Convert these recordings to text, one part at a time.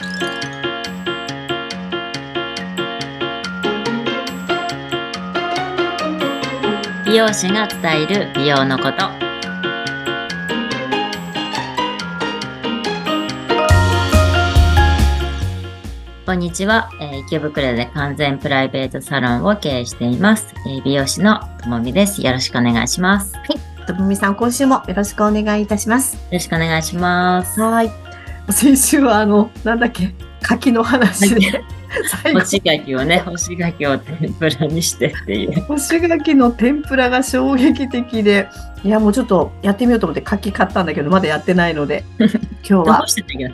美容師が伝える美容のこと。こんにちは、えー池袋で完全プライベートサロンを経営しています、えー美容師のともみです。よろしくお願いします。よともみさん、今週もよろしくお願いいたします。ろしくお願いします。はい。先週は、あの、なんだっけ、柿の話で、干、し柿をね干し柿を天ぷらにしてっていう。干し柿の天ぷらが衝撃的で、いや、もうちょっとやってみようと思って柿買ったんだけど、まだやってないので、今日は。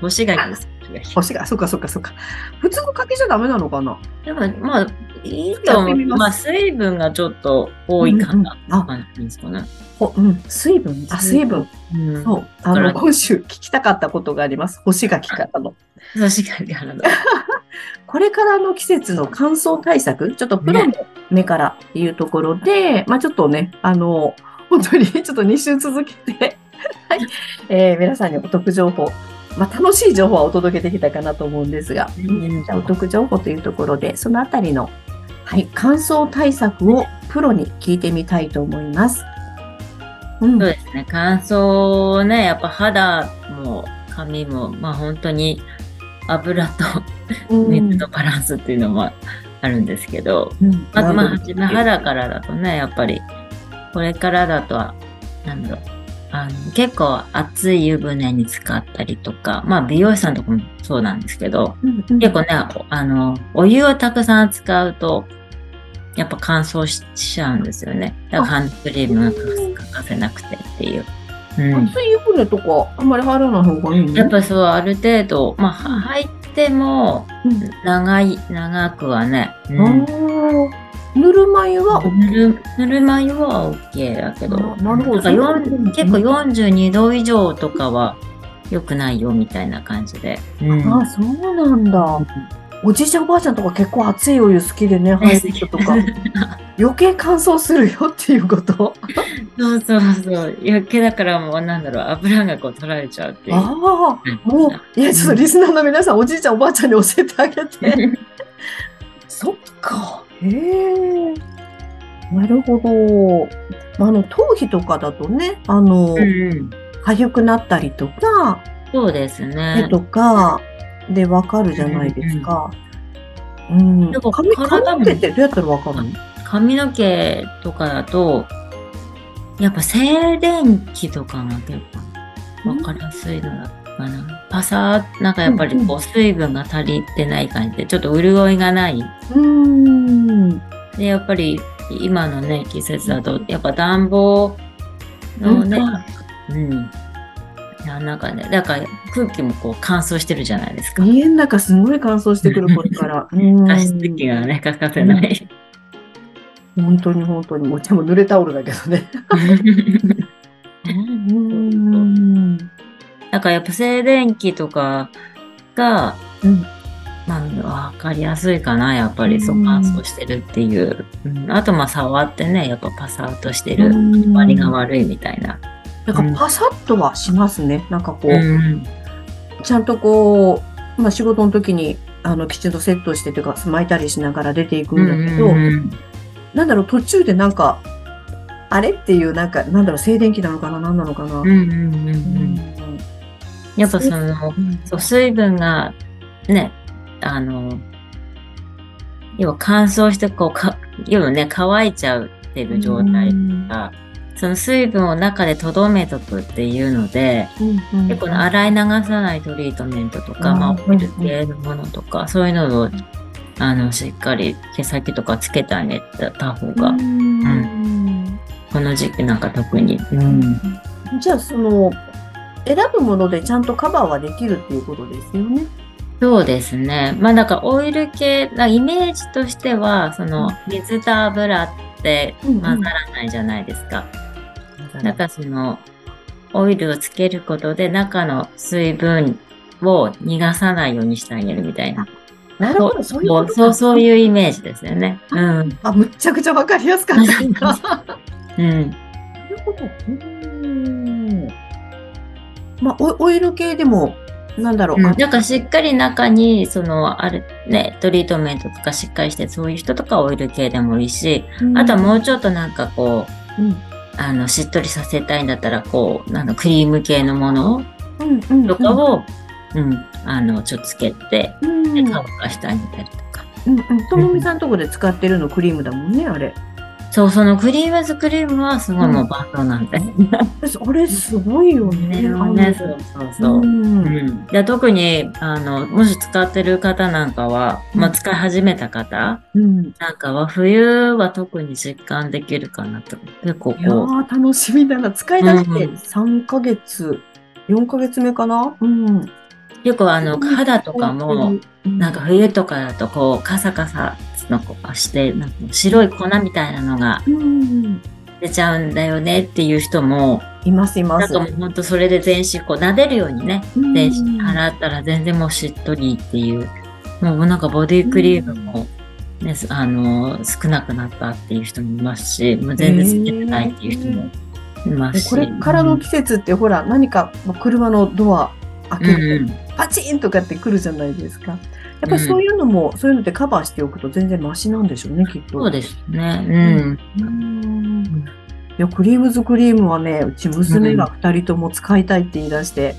干し柿です干し柿干し柿、そっかそっかそっか。普通の柿じゃダメなのかな？でもまあいいと思う。まあ水分がちょっと多いかなうんうん。あ。感じですかね、ほうん、水分、あ、水分。うん。そう。あの、今週聞きたかったことがあります。干し柿からの。干し柿からの。これからの季節の乾燥対策、ちょっとプロの目からっていうところで、まあちょっとね、あの、本当にちょっと2週続けて、はい、えー皆さんにお得情報、まあ楽しい情報はお届けできたかなと思うんですが、お得情報というところで、そのあたりの、はい、乾燥対策をプロに聞いてみたいと思います。うん。そうですね。乾燥ねやっぱ肌も髪もまあ本当に油と水とバランスっていうのもあるんですけど、うん。まずまあ肌からだとねやっぱりこれからだとはなんだろうあの結構熱い湯船に使ったりとかまあ美容師さんとかもそうなんですけどうんうん。結構ねあのお湯をたくさん使うとやっぱ乾燥しちゃうんですよね。だからハンドクリームが欠かせなくてっていう。うん。熱い湯船とかあんまり入らない方がいいね。やっぱそう、ある程度、まあ、は入っても、長い、長くはね、うあん、ーぬるま湯はぬる、ぬるま湯は OK だけど、あなるほど結構42度以上とかは良くないよみたいな感じで。うんあ、そうなんだ。おじいちゃんおばあちゃんとか結構熱いお湯好きでね、入る人とか。余計乾燥するよっていうこと？そうそうそう。余計だからもうなんだろう、油がこう取られちゃうっていう。ああ、もう、いや、ちょっとリスナーの皆さん、おじいちゃんおばあちゃんに教えてあげて。そっか。へえ。なるほど。あの、頭皮とかだとね、あの、うんうん痒くなったりとか、そうです手ね。とかでわかるじゃないですか。うん。でも髪、体も髪の毛ってどうやったらわかるの？髪の毛とかだと、やっぱ静電気とかが結構わかりやすいのだかな。パサー、なんかやっぱりこう水分が足りてない感じで、ちょっと潤いがない。うーん。で、やっぱり今のね、季節だと、やっぱ暖房のね、うん。なんかね、だから空気もこう乾燥してるじゃないですか。家の中すごい乾燥してくる これから。うん加湿器がね、欠かせない。本当に本当に。もうでも濡れタオルだけどね。だからやっぱ静電気とかが、うん。まあ、わかりやすいかな、やっぱりそう乾燥してるっていう。うん。あと、まあ、触ってね、やっぱパサーっとしてる、割りが悪いみたいな。なんかパサッとはしますね。なんかこう、うん。ちゃんとこう、まあ仕事の時に、あの、きちんとセットしてというか、巻いたりしながら出ていくんだけど、うん。なんだろう、途中でなんか、あれっていう、なんか、なんだろう、静電気なのかな、なんなのかな。うんうんうんうんやっぱその、そう水分がね、あの、要は乾燥してこうか、要はね、乾いちゃうっていう状態が、その水分を中で留めとくっていうので、結構ね洗い流さないトリートメントとか、うんまあ、オイル系のものとか、そういうのを、あの、しっかり毛先とかつけてあげた方が、うん。この時期なんか特に。うん。じゃあ、その、選ぶものでちゃんとカバーはできるっていうことですよね。そうですね。まあ、だからオイル系、なイメージとしては、その、水と油って混ざらないじゃないですか。だからその、オイルをつけることで中の水分を逃がさないようにしてあげるみたいな。なるほど、そういうことかそう、そういうイメージですよね。うん。あ、むっちゃくちゃわかりやすかった うん。るほど。うんまあ、オオイル系でもなんだろう。うん、だからしっかり中に、その、ある、ね、トリートメントとかしっかりして、そういう人とかオイル系でもいいし、あとはもうちょっとなんかこう、うん、あの、しっとりさせたいんだったら、こう、なんかクリーム系のものうん、うん。とかを、うん、あの、ちょっとつけて、うん、乾かしてあげたりとか。うん。ともみさんのとこで使ってるのクリームだもんね、あれ。そう、そのクリームズクリームはすごいもう万能なんで。あれすごいよね。ね、ねそうそうそう。うん特にあのもし使ってる方なんかは、まあ、使い始めた方うん。なんかは冬は特に実感できるかなと結構いやこー、楽しみだな。使い出してうん3ヶ月、4ヶ月目かな？うん。う結構あの肌とかもなんか冬とかだとこうカサカサのしてなんか白い粉みたいなのがうん。出ちゃうんだよねっていう人もいます、います。なんかもうほんとそれで全身こう撫でるようにねうん全身洗ったら全然もうしっとりっていうもうなんかボディクリームも、ねあの少なくなったっていう人もいますしもう全然つけてないっていう人もいますし。これからの季節ってほら、何かまあ車のドア開けうんるうんとパチンとかって来るじゃないですか。やっぱりそういうのも、そういうのでカバーしておくと全然マシなんでしょうね、きっと。そうですね。うん。うん。いや、クリームズクリームはね、うち娘が二人とも使いたいって言い出して、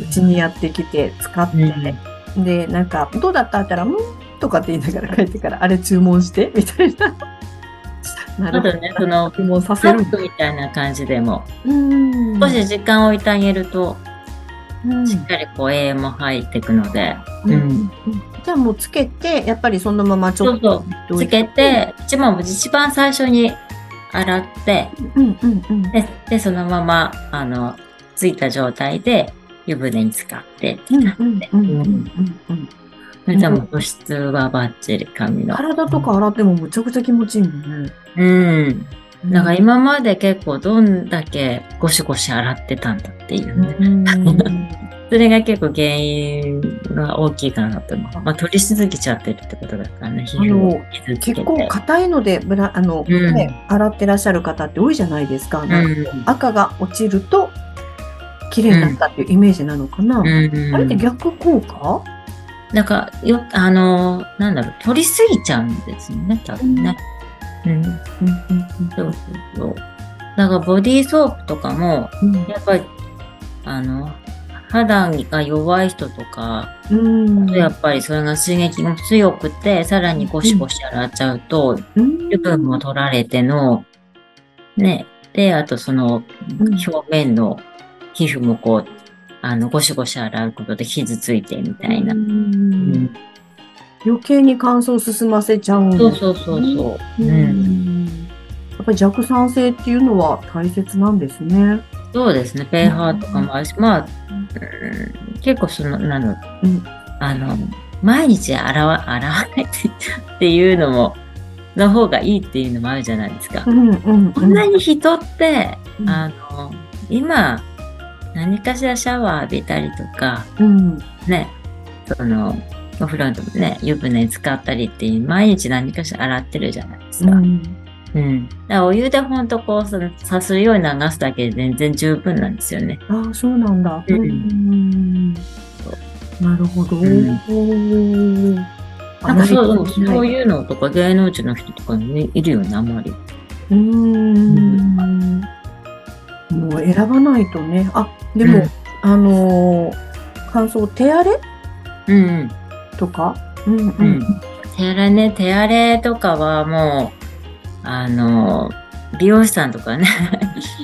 うちにやってきて使って、で、なんか、どうだった？ったら、うん？とかって言いながら帰ってから、あれ注文して、みたいな。なあとね、その、注文させる。みたいな感じでも、うん。少し時間を置いてあげると、うんしっかりこう、栄養も入っていくので、うんうんじゃあもうつけて、やっぱりそのままちょっとそうつけて、一番、一番最初に洗って、うんうんうん。で、でそのまま、あの、ついた状態で湯船に浸かって、うんうんうんうんうんそれじゃもう保湿はバッチリ髪の。体とか洗ってもむちゃくちゃ気持ちいいもんね。うん。なんか今まで結構どんだけゴシゴシ洗ってたんだっていうね。うん それが結構原因が大きいかなと思う。まあ取りしすぎちゃってるってことだからね、皮膚を。結構硬いのでブラあの、うんね、洗ってらっしゃる方って多いじゃないですか。うん。赤が落ちると綺麗になったっていうイメージなのかな。うん。あれって逆効果？なんか、よ、あの、なんだろう、取りすぎちゃうんですよね、多分ね。うん。そうそうそう。だからボディーソープとかも、やっぱり、あの、肌が弱い人とか、うん。やっぱりそれが刺激も強くて、さらにゴシゴシ洗っちゃうと、油分も取られての、ね、で、あとその表面の皮膚もこう、あの、ゴシゴシ洗うことで傷ついてみたいな。うん。余計に乾燥進ませちゃうんですそうそうそうそう。ううん。んやっぱり弱酸性っていうのは大切なんですね。そうですね、ペーハーとかもあるし、まあ、うん結構その、なの、うんあの、毎日洗わ、洗わないっていうのも、の方がいいっていうのもあるじゃないですか。うんうんこんなに人って、うんあの、今、何かしらシャワー浴びたりとか、うんね、その、お風呂でもね、湯船に使ったりっていう、毎日何かしら洗ってるじゃないですか。うん。だからお湯でほんとこう、さするように流すだけで全然十分なんですよね。ああ、そうなんだ。うんんなるほど。んななんかそう、そういうのとか芸能人の人とかにいるよね、あんまり。うーん。もう選ばないとね。あ、でも、うんあのー乾燥、手荒れ？うんうん。とか？うんううんん。手荒れね、手荒れとかはもう、あの、美容師さんとかね、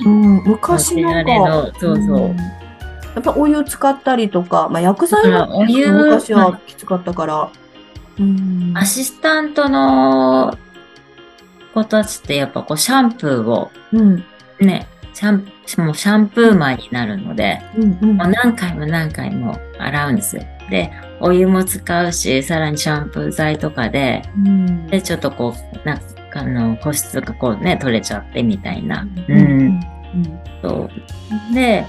うん、昔手なんか、荒れの、そうそう。んやっぱお湯使ったりとか、まあ、薬剤はお湯昔はきつかったから。うんアシスタントの子たちってやっぱこうシャンプーをうんね、シャンもうシャンプーマンになるので、うんうんもう何回も何回も洗うんですよ。で、お湯も使うし、さらにシャンプー剤とかで、うんで、ちょっとこう、なんかあの、保湿がこうね、取れちゃってみたいな。う。うんう。で、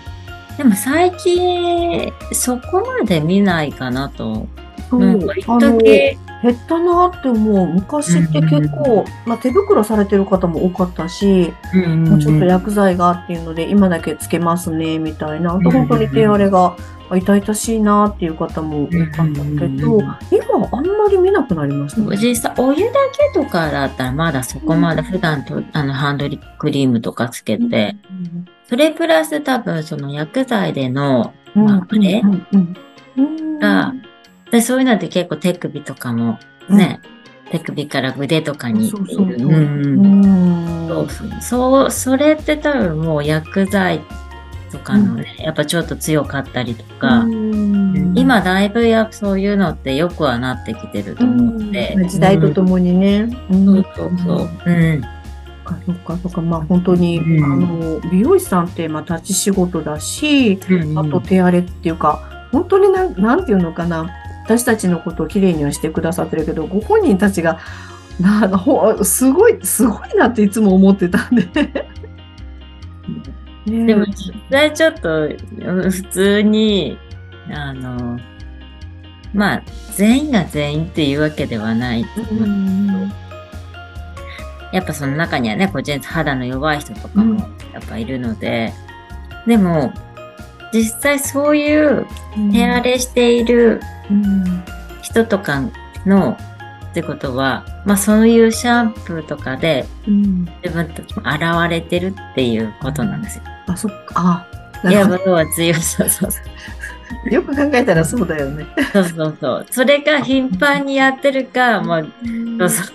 でも最近、そこまで見ないかなとそうなんか一時、減ったなって思う。昔って結構、まあ、手袋されてる方も多かったし、うんもうちょっと薬剤がっていうので、今だけつけますね、みたいな。あとうん本当に手荒れが痛々しいなっていう方も多かったけど、うん今あんまり見なくなりましたね。実際、お湯だけとかだったらまだそこまで普段と、あの、ハンドリクリームとかつけて、それプラス多分その薬剤での、うん、まああれがで、そういうのって結構手首とかもね、手首から腕とかにそうそれって多分もう薬剤とかのね、やっぱちょっと強かったりとか、うん今だいぶやそういうのってよくはなってきてると思うので。時代とともにね。うんそうそうそう。うん。そっかそっかそっか。まあ本当に、うんあの、美容師さんって、まあ立ち仕事だし、うんあと手荒れっていうか、本当になん、なんていうのかな。私たちのことをきれいにはしてくださってるけど、ご本人たちが、なほすごい、すごいなっていつも思ってたんで。ねでも実際ちょっとうん普通に、あの、まあ、全員が全員っていうわけではない。うんやっぱその中にはね、こう肌の弱い人とかもやっぱいるので、でも、実際そういう手荒れしているうん人とかのってことは、まあそういうシャンプーとかでうん自分たちも現れてるっていうことなんですよ。あ、そっか。あ、いや、なるほ要は強さ、そうそうど よく考えたらそうだよね。そうそうそう。それが頻繁にやってるか、まあ、そうそ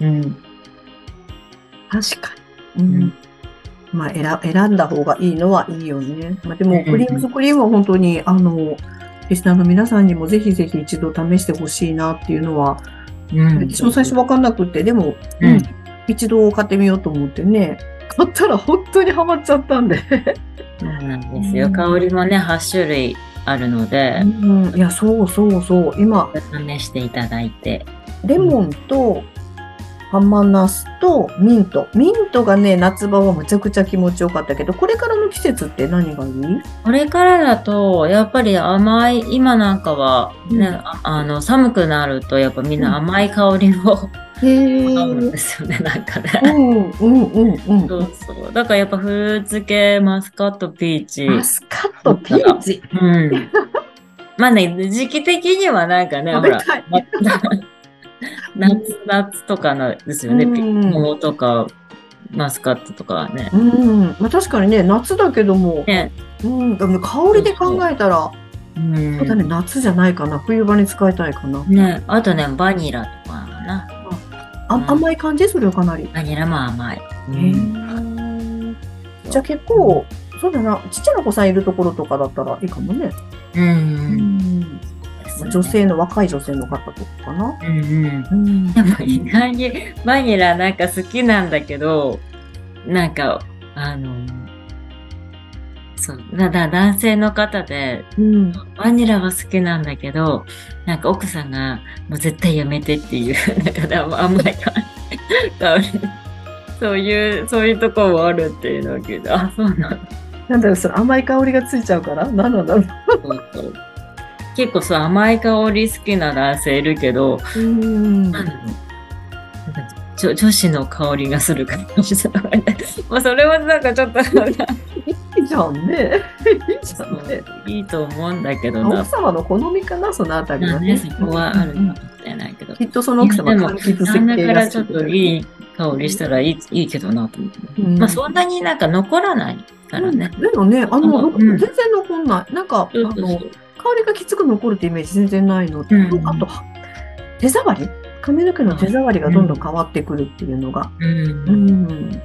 う。うん。確かに。うんまあ選、選んだ方がいいのはいいよね。まあ、でも、うんクリームズクリームは本当に、あの、リスナーの皆さんにもぜひぜひ一度試してほしいなっていうのは、うん。私も最初わかんなくって、でも、うんうん一度買ってみようと思ってね、買ったら本当にハマっちゃったんで。そうなんですよ。香りもね、8種類あるのでう、ん、いや、そうそうそう。今、試していただいて。レモンと、ハンマナスとミント。ミントがね、夏場はむちゃくちゃ気持ちよかったけど、これからの季節って何がいい？これからだと、やっぱり甘い、今なんかはね、うんああの、寒くなると、やっぱみんな甘い香りをへ飲むんーですよね、なんかうね。んうんうんうん。そうそう。だからやっぱフルーツ系、マスカット、ピーチ。マスカットピーチ？うん。まあね、時期的にはなんかね、ほら。夏、夏とかのですよね、うんピ桃とか、マスカットとかはね。うん。まあ確かにね、夏だけども、ね。うん、でも香りで考えたら、うんそうだね、夏じゃないかな。冬場に使いたいかな。ね、あとね、バニラとかかな。あうん甘い感じそれはかなり。バニラも甘い。へーじゃあ結構、そうだな、ちっちゃなお子さんいるところとかだったらいいかもね。うん。うんですね女。性の若い女性の方とかかな。うんうん。うんでも意外にバニラなんか好きなんだけど、なんか、あの、そう、だだ男性の方で、うん。バニラは好きなんだけど、なんか奥さんが、もう絶対やめてっていう、なんかだ甘い香り。そういう、そういうとこもあるっていうのを聞いて、あ、そうなんだ。なんだろう、その甘い香りがついちゃうから？何なんだろう。そうそう結構そう甘い香り好きな男性いるけど、うんなん女女子の香りがするかね。まあそれはなんかちょっといいじゃんね。いいじゃんね。いいと思うんだけどな奥。様の好みかな、そのあたりはね。そこはあるかもしれないけど。きっとその奥様柑橘設計がからちょっといい香りしたらいいいいけどなと思って。うんまあそんなになんか残らないからね。うんでもね、あの、うん全然残んない。なんか、あの、香りがきつく残るってイメージ全然ないので、うんあと、手触り？髪の毛の手触りがどんどん変わってくるっていうのが。う。うんん。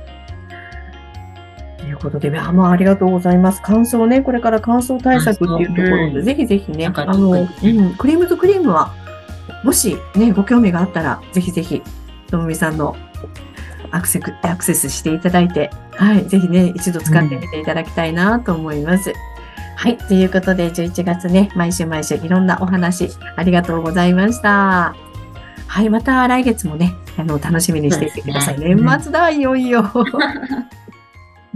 ということで、あまあ、ありがとうございます。乾燥ね、これから乾燥対策っていうところで、うんぜひぜひね、あの、うん、クリームズクリームは、もしね、ご興味があったら、ぜひぜひ、ともみさんのアクセクアクセスしていただいて、はい、ぜひね、一度使ってみていただきたいなと思います。はい、ということで、11月ね、毎週毎週いろんなお話、ありがとうございました。はい、また来月もね、あの、楽しみにしていてください。ね年末だ、いよいよ。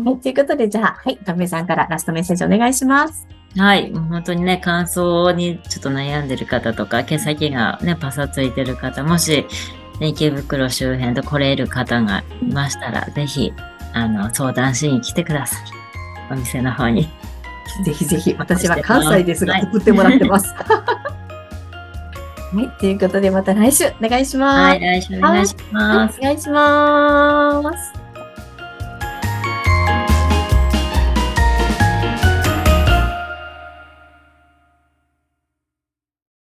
はい、ということで、じゃあ、はい、とめさんからラストメッセージお願いします。はい。もう本当にね、乾燥にちょっと悩んでる方とか、毛先がね、パサついてる方、もし、ね、池袋周辺で来れる方がいましたら、ぜひ、あの、相談しに来てください。お店の方に。ぜひぜひ、私は関西ですが、送ってもらってます。はい。とい。うことで、また来週お願い。します。はい、来週お願い。します。お願い。します。